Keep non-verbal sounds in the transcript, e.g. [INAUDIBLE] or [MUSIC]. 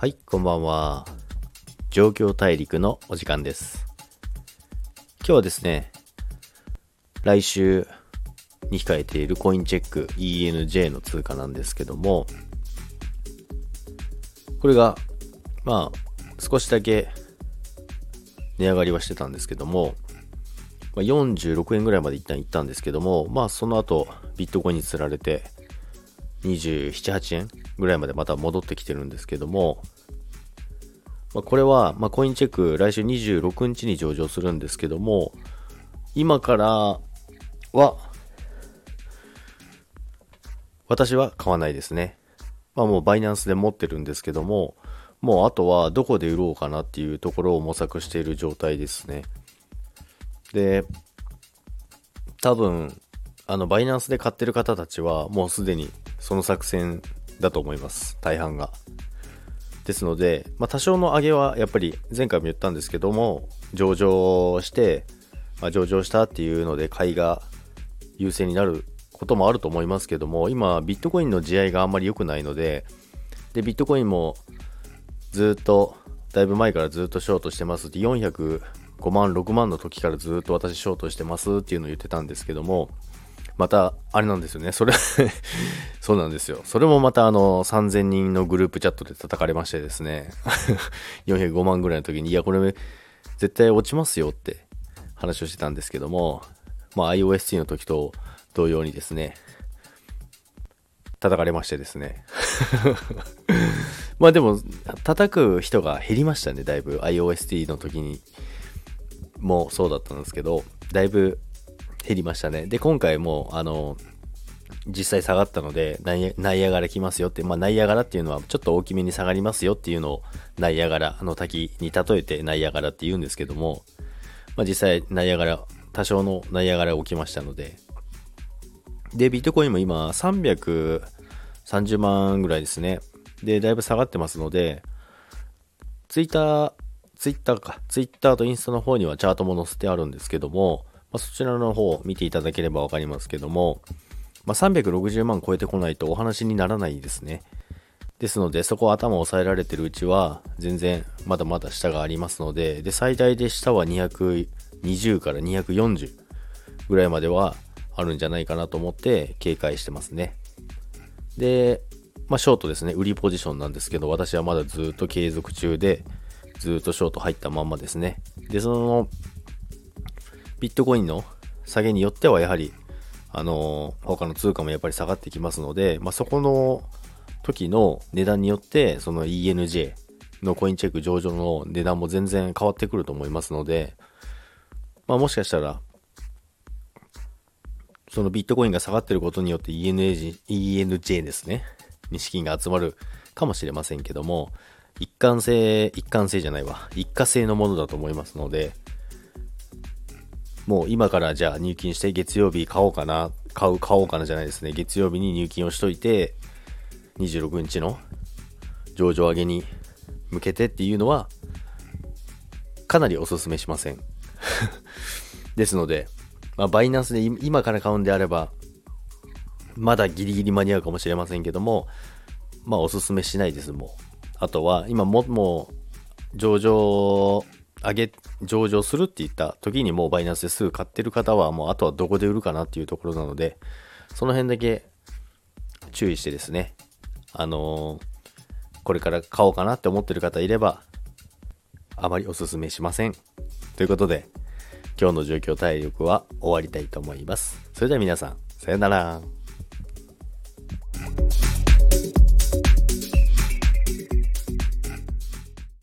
はい、こんばんは。状況大陸のお時間です。今日はですね、来週に控えているコインチェック ENJ の通貨なんですけども、これが、まあ、少しだけ値上がりはしてたんですけども、ま、46円ぐらいまで一旦行ったんですけども、まあその後ビットコインにつられて27、8円ぐらいまでまた戻ってきてるんですけども、まあ、これは、まあ、コインチェック来週26日に上場するんですけども、今からは、私は買わないですね。まあもうバイナンスで持ってるんですけども、もうあとはどこで売ろうかなっていうところを模索している状態ですね。で、多分、あの、バイナンスで買ってる方たちは、もうすでにその作戦だと思います。大半が。ですので、まあ、多少の上げはやっぱり前回も言ったんですけども、上場して、まあ、上場したっていうので買いが優勢になることもあると思いますけども、今、ビットコインの地合いがあんまり良くないので、で、ビットコインもずっと、だいぶ前からずっとショートしてますって、405万、6万の時からずっと私ショートしてますっていうのを言ってたんですけども、また、あれなんですよね。それ [LAUGHS] そうなんですよ。それもまたあの、3000人のグループチャットで叩かれましてですね。[LAUGHS] 405万ぐらいの時に、いや、これ、絶対落ちますよって話をしてたんですけども、まあ、iOST の時と同様にですね、叩かれましてですね。[LAUGHS] まあでも、叩く人が減りましたね、だいぶ。iOST の時にもそうだったんですけど、だいぶ減りましたね。で、今回も、あの、実際下がったので、ナイアガラ来ますよって、まあ、ナイアガラっていうのはちょっと大きめに下がりますよっていうのを、ナイアガラの滝に例えてナイアガラって言うんですけども、まあ、実際ナイアガラ、多少のナイアガラが起きましたので、で、ビットコインも今330万ぐらいですね。で、だいぶ下がってますので、ツイッター、ツイッターか、ツイッターとインスタの方にはチャートも載せてあるんですけども、まあ、そちらの方を見ていただければわかりますけども、まあ、360万超えてこないとお話にならないですね。ですので、そこを頭を押さえられてるうちは、全然まだまだ下がありますので、で、最大で下は220から240ぐらいまではあるんじゃないかなと思って警戒してますね。で、まあ、ショートですね、売りポジションなんですけど、私はまだずっと継続中で、ずっとショート入ったまんまですね。で、その、ビットコインの下げによってはやはり、あの他の通貨もやっぱり下がってきますので、まあ、そこの時の値段によって、その ENJ のコインチェック上場の値段も全然変わってくると思いますので、まあ、もしかしたら、そのビットコインが下がってることによって ENJ, ENJ ですね、に資金が集まるかもしれませんけども、一貫性、一貫性じゃないわ、一過性のものだと思いますので、もう今からじゃあ入金して月曜日買おうかな、買う、買おうかなじゃないですね。月曜日に入金をしといて、26日の上場上げに向けてっていうのは、かなりお勧めしません。[LAUGHS] ですので、まあ、バイナンスで今から買うんであれば、まだギリギリ間に合うかもしれませんけども、まあおすすめしないです、もう。あとは、今も、もう、上場、上げ、上場するって言った時にもうバイナンスですぐ買ってる方は、もうあとはどこで売るかなっていうところなので、その辺だけ注意してですね、あのーこれから買おうかなって思ってる方いれば、あまりおすすめしません。ということで、今日の状況体力は終わりたいと思います。それでは皆さん、さよなら。